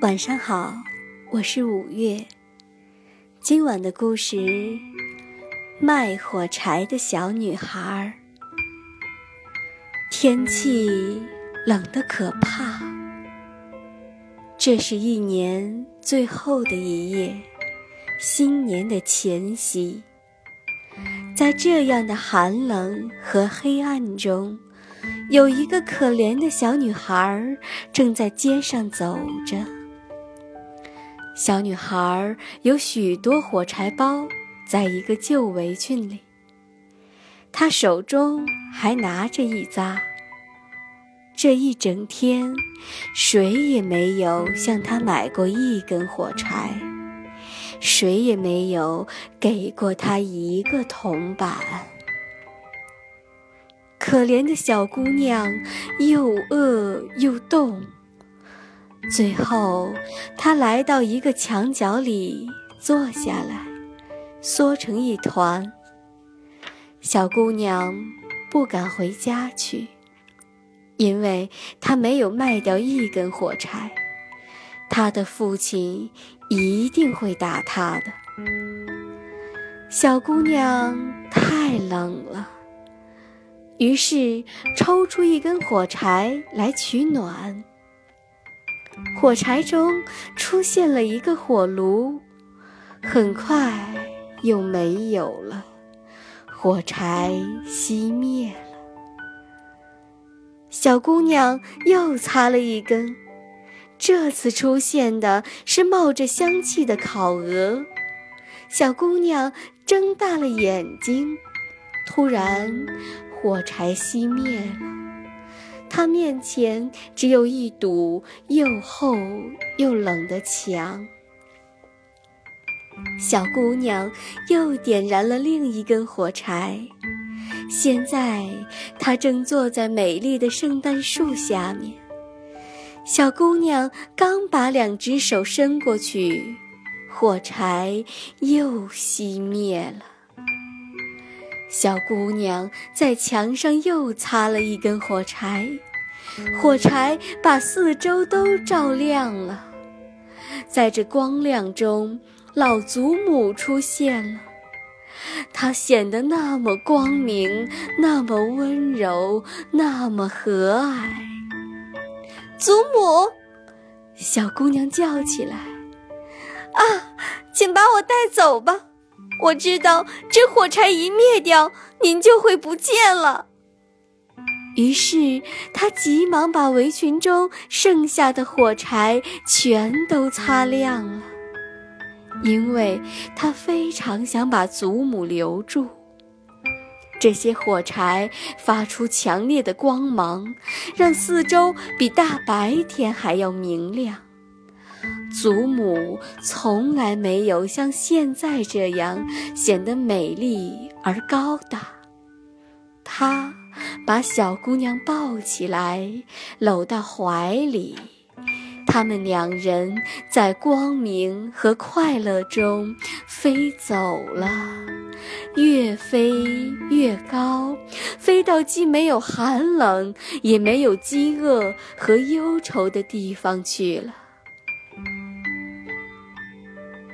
晚上好，我是五月。今晚的故事《卖火柴的小女孩》。天气冷得可怕，这是一年最后的一夜，新年的前夕。在这样的寒冷和黑暗中，有一个可怜的小女孩正在街上走着。小女孩有许多火柴包，在一个旧围裙里。她手中还拿着一扎。这一整天，谁也没有向她买过一根火柴，谁也没有给过她一个铜板。可怜的小姑娘，又饿又冻。最后，他来到一个墙角里坐下来，缩成一团。小姑娘不敢回家去，因为她没有卖掉一根火柴，她的父亲一定会打她的。小姑娘太冷了，于是抽出一根火柴来取暖。火柴中出现了一个火炉，很快又没有了，火柴熄灭了。小姑娘又擦了一根，这次出现的是冒着香气的烤鹅。小姑娘睁大了眼睛，突然，火柴熄灭了。他面前只有一堵又厚又冷的墙。小姑娘又点燃了另一根火柴。现在她正坐在美丽的圣诞树下面。小姑娘刚把两只手伸过去，火柴又熄灭了。小姑娘在墙上又擦了一根火柴，火柴把四周都照亮了。在这光亮中，老祖母出现了，她显得那么光明，那么温柔，那么和蔼。祖母，小姑娘叫起来：“啊，请把我带走吧！”我知道，这火柴一灭掉，您就会不见了。于是，他急忙把围裙中剩下的火柴全都擦亮了，因为他非常想把祖母留住。这些火柴发出强烈的光芒，让四周比大白天还要明亮。祖母从来没有像现在这样显得美丽而高大。她把小姑娘抱起来，搂到怀里。他们两人在光明和快乐中飞走了，越飞越高，飞到既没有寒冷，也没有饥饿和忧愁的地方去了。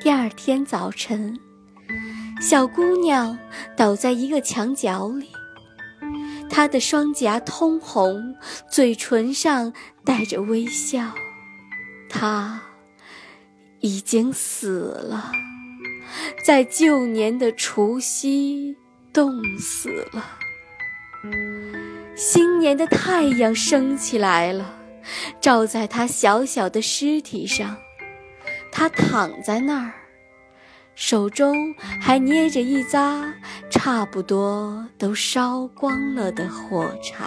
第二天早晨，小姑娘倒在一个墙角里，她的双颊通红，嘴唇上带着微笑。她已经死了，在旧年的除夕冻死了。新年的太阳升起来了，照在她小小的尸体上。他躺在那儿，手中还捏着一扎差不多都烧光了的火柴。